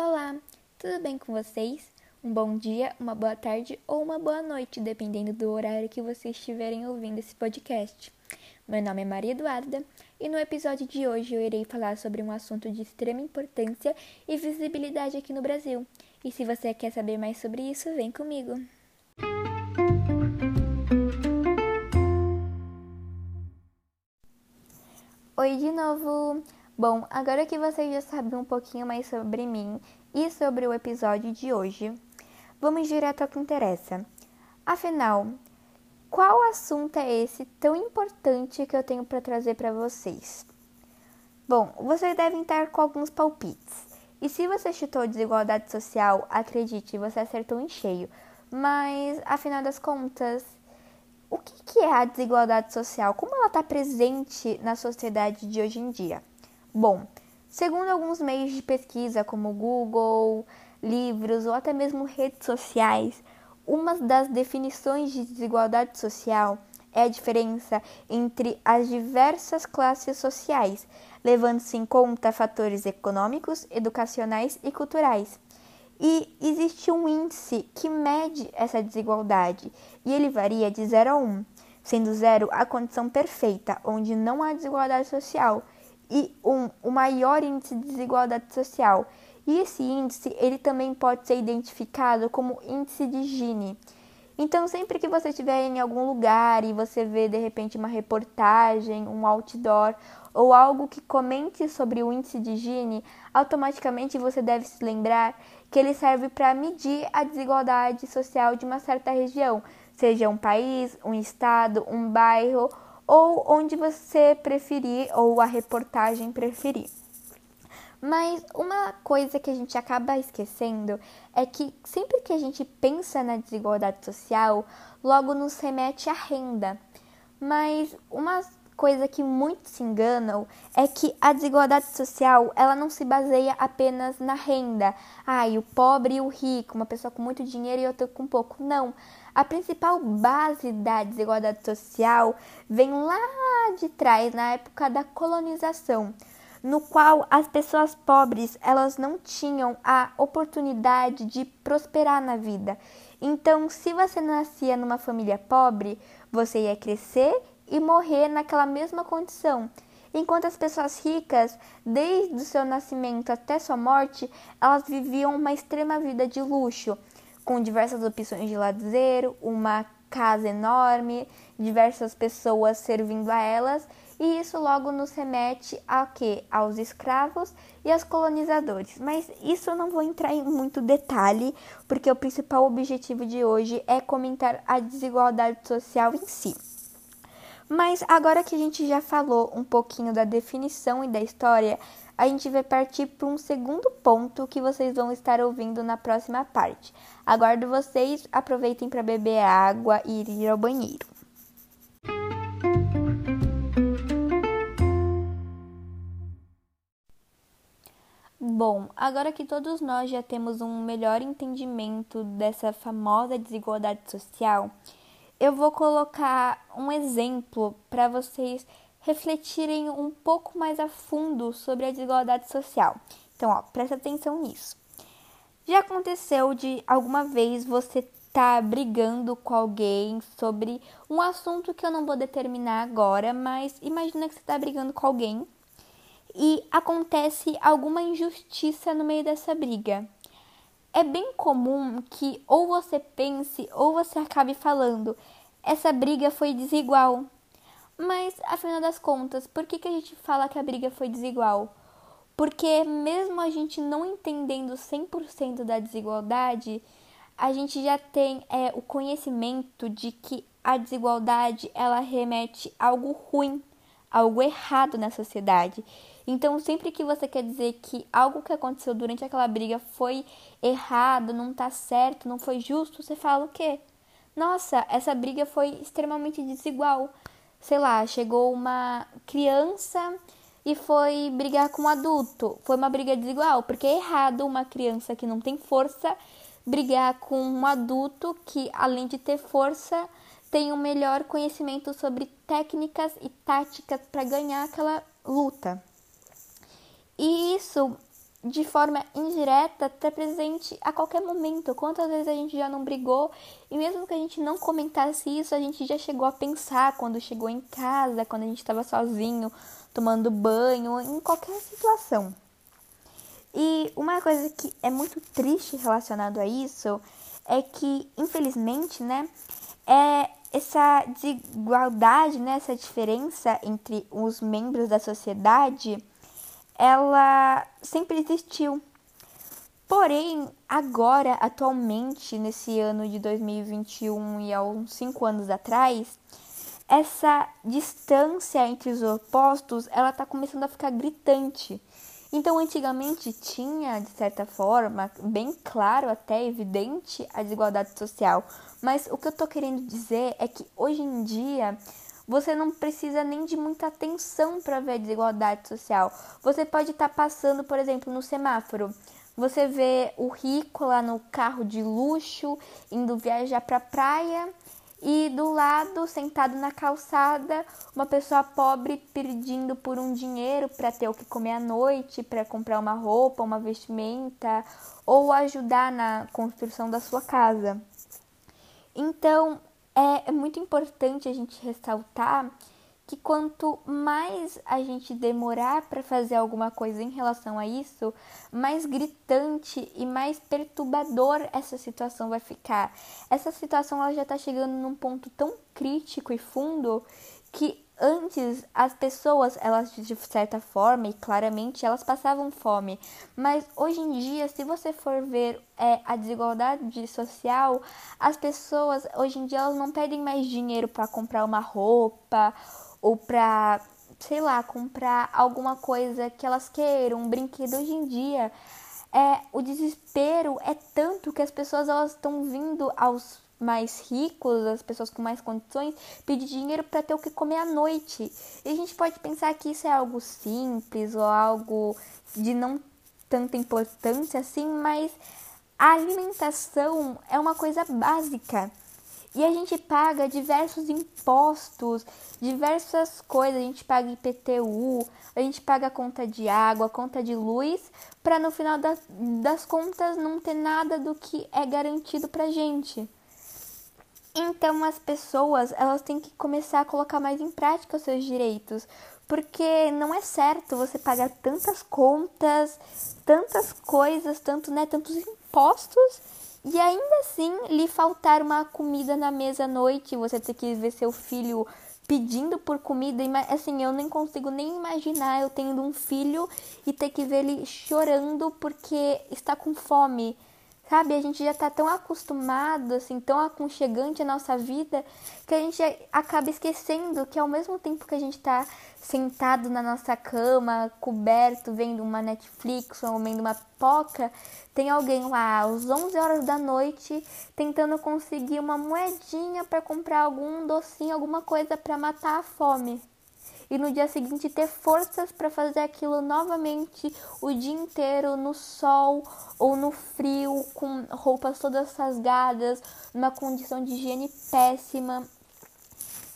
Olá, tudo bem com vocês? Um bom dia, uma boa tarde ou uma boa noite, dependendo do horário que vocês estiverem ouvindo esse podcast. Meu nome é Maria Eduarda e no episódio de hoje eu irei falar sobre um assunto de extrema importância e visibilidade aqui no Brasil. E se você quer saber mais sobre isso, vem comigo! Oi de novo! Bom, agora que vocês já sabem um pouquinho mais sobre mim e sobre o episódio de hoje, vamos direto ao que interessa. Afinal, qual assunto é esse tão importante que eu tenho para trazer para vocês? Bom, vocês devem estar com alguns palpites. E se você chutou desigualdade social, acredite, você acertou em cheio. Mas, afinal das contas, o que é a desigualdade social? Como ela está presente na sociedade de hoje em dia? Bom, segundo alguns meios de pesquisa, como Google, livros ou até mesmo redes sociais, uma das definições de desigualdade social é a diferença entre as diversas classes sociais, levando-se em conta fatores econômicos, educacionais e culturais. E existe um índice que mede essa desigualdade, e ele varia de 0 a 1, sendo 0 a condição perfeita, onde não há desigualdade social, e um, o maior índice de desigualdade social. E esse índice ele também pode ser identificado como índice de Gini. Então, sempre que você estiver em algum lugar e você vê de repente uma reportagem, um outdoor ou algo que comente sobre o índice de Gini, automaticamente você deve se lembrar que ele serve para medir a desigualdade social de uma certa região, seja um país, um estado, um bairro ou onde você preferir ou a reportagem preferir. Mas uma coisa que a gente acaba esquecendo é que sempre que a gente pensa na desigualdade social, logo nos remete à renda. Mas uma coisa que muitos se enganam é que a desigualdade social ela não se baseia apenas na renda. Ah, e o pobre e o rico, uma pessoa com muito dinheiro e outra com pouco. Não. A principal base da desigualdade social vem lá de trás, na época da colonização, no qual as pessoas pobres elas não tinham a oportunidade de prosperar na vida. Então, se você nascia numa família pobre, você ia crescer e morrer naquela mesma condição. Enquanto as pessoas ricas, desde o seu nascimento até sua morte, elas viviam uma extrema vida de luxo com diversas opções de lazer, uma casa enorme, diversas pessoas servindo a elas, e isso logo nos remete a quê? Aos escravos e aos colonizadores. Mas isso eu não vou entrar em muito detalhe, porque o principal objetivo de hoje é comentar a desigualdade social em si. Mas agora que a gente já falou um pouquinho da definição e da história, a gente vai partir para um segundo ponto que vocês vão estar ouvindo na próxima parte. Aguardo vocês, aproveitem para beber água e ir ao banheiro. Bom, agora que todos nós já temos um melhor entendimento dessa famosa desigualdade social, eu vou colocar um exemplo para vocês refletirem um pouco mais a fundo sobre a desigualdade social. Então, ó, presta atenção nisso. Já aconteceu de alguma vez você tá brigando com alguém sobre um assunto que eu não vou determinar agora, mas imagina que você tá brigando com alguém e acontece alguma injustiça no meio dessa briga. É bem comum que ou você pense ou você acabe falando, essa briga foi desigual. Mas, afinal das contas, por que, que a gente fala que a briga foi desigual? Porque, mesmo a gente não entendendo 100% da desigualdade, a gente já tem é, o conhecimento de que a desigualdade ela remete a algo ruim, algo errado na sociedade. Então, sempre que você quer dizer que algo que aconteceu durante aquela briga foi errado, não tá certo, não foi justo, você fala o quê? Nossa, essa briga foi extremamente desigual sei lá, chegou uma criança e foi brigar com um adulto. Foi uma briga desigual, porque é errado uma criança que não tem força brigar com um adulto que, além de ter força, tem um melhor conhecimento sobre técnicas e táticas para ganhar aquela luta. E isso de forma indireta, está presente a qualquer momento. Quantas vezes a gente já não brigou e mesmo que a gente não comentasse isso, a gente já chegou a pensar quando chegou em casa, quando a gente estava sozinho, tomando banho, em qualquer situação. E uma coisa que é muito triste relacionado a isso é que, infelizmente, né, é essa desigualdade, né, essa diferença entre os membros da sociedade ela sempre existiu. Porém, agora, atualmente, nesse ano de 2021 e há uns 5 anos atrás, essa distância entre os opostos, ela está começando a ficar gritante. Então, antigamente tinha, de certa forma, bem claro, até evidente, a desigualdade social. Mas o que eu estou querendo dizer é que hoje em dia você não precisa nem de muita atenção para ver a desigualdade social. Você pode estar tá passando, por exemplo, no semáforo. Você vê o rico lá no carro de luxo, indo viajar para praia, e do lado, sentado na calçada, uma pessoa pobre pedindo por um dinheiro para ter o que comer à noite, para comprar uma roupa, uma vestimenta ou ajudar na construção da sua casa. Então, é, é muito importante a gente ressaltar que quanto mais a gente demorar para fazer alguma coisa em relação a isso, mais gritante e mais perturbador essa situação vai ficar. Essa situação ela já está chegando num ponto tão crítico e fundo que antes as pessoas, elas de certa forma e claramente elas passavam fome, mas hoje em dia, se você for ver é, a desigualdade social, as pessoas hoje em dia elas não pedem mais dinheiro para comprar uma roupa ou para, sei lá, comprar alguma coisa que elas queiram, um brinquedo hoje em dia. É, o desespero é tanto que as pessoas elas estão vindo aos mais ricos, as pessoas com mais condições, pedir dinheiro para ter o que comer à noite. E a gente pode pensar que isso é algo simples ou algo de não tanta importância assim, mas a alimentação é uma coisa básica. E a gente paga diversos impostos, diversas coisas. A gente paga IPTU, a gente paga conta de água, conta de luz, para no final das, das contas não ter nada do que é garantido pra gente. Então as pessoas elas têm que começar a colocar mais em prática os seus direitos, porque não é certo você pagar tantas contas, tantas coisas, tanto né, tantos impostos e ainda assim lhe faltar uma comida na mesa à noite, você ter que ver seu filho pedindo por comida, assim, eu nem consigo nem imaginar eu tendo um filho e ter que ver ele chorando porque está com fome. Sabe, a gente já tá tão acostumado, assim, tão aconchegante a nossa vida, que a gente acaba esquecendo que ao mesmo tempo que a gente tá sentado na nossa cama, coberto, vendo uma Netflix ou vendo uma pipoca, tem alguém lá às 11 horas da noite tentando conseguir uma moedinha para comprar algum docinho, alguma coisa para matar a fome e no dia seguinte ter forças para fazer aquilo novamente o dia inteiro no sol ou no frio, com roupas todas rasgadas, numa condição de higiene péssima.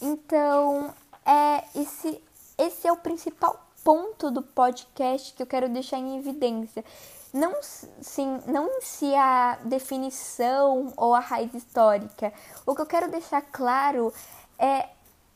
Então, é esse esse é o principal ponto do podcast que eu quero deixar em evidência. Não, sim, não em si a definição ou a raiz histórica. O que eu quero deixar claro é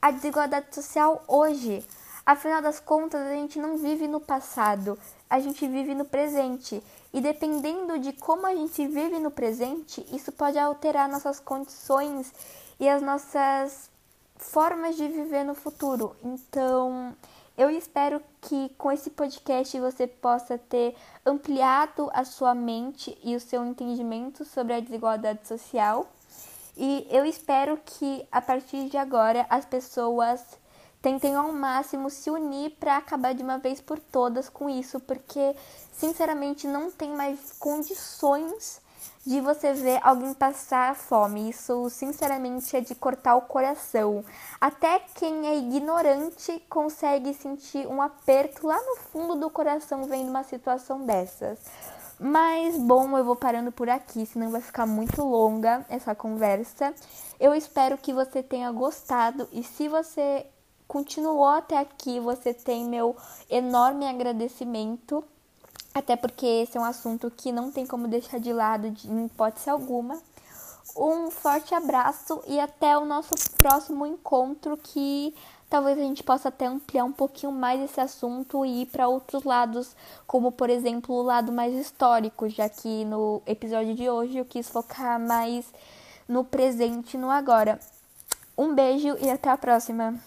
a desigualdade social hoje. Afinal das contas, a gente não vive no passado, a gente vive no presente. E dependendo de como a gente vive no presente, isso pode alterar nossas condições e as nossas formas de viver no futuro. Então, eu espero que com esse podcast você possa ter ampliado a sua mente e o seu entendimento sobre a desigualdade social e eu espero que a partir de agora as pessoas tentem ao máximo se unir para acabar de uma vez por todas com isso, porque sinceramente não tem mais condições de você ver alguém passar fome. Isso, sinceramente, é de cortar o coração. Até quem é ignorante consegue sentir um aperto lá no fundo do coração vendo uma situação dessas. Mas bom, eu vou parando por aqui, senão vai ficar muito longa essa conversa. Eu espero que você tenha gostado e se você continuou até aqui, você tem meu enorme agradecimento. até porque esse é um assunto que não tem como deixar de lado de, em hipótese alguma. Um forte abraço e até o nosso próximo encontro que talvez a gente possa até ampliar um pouquinho mais esse assunto e ir para outros lados, como por exemplo o lado mais histórico, já que no episódio de hoje eu quis focar mais no presente e no agora. Um beijo e até a próxima!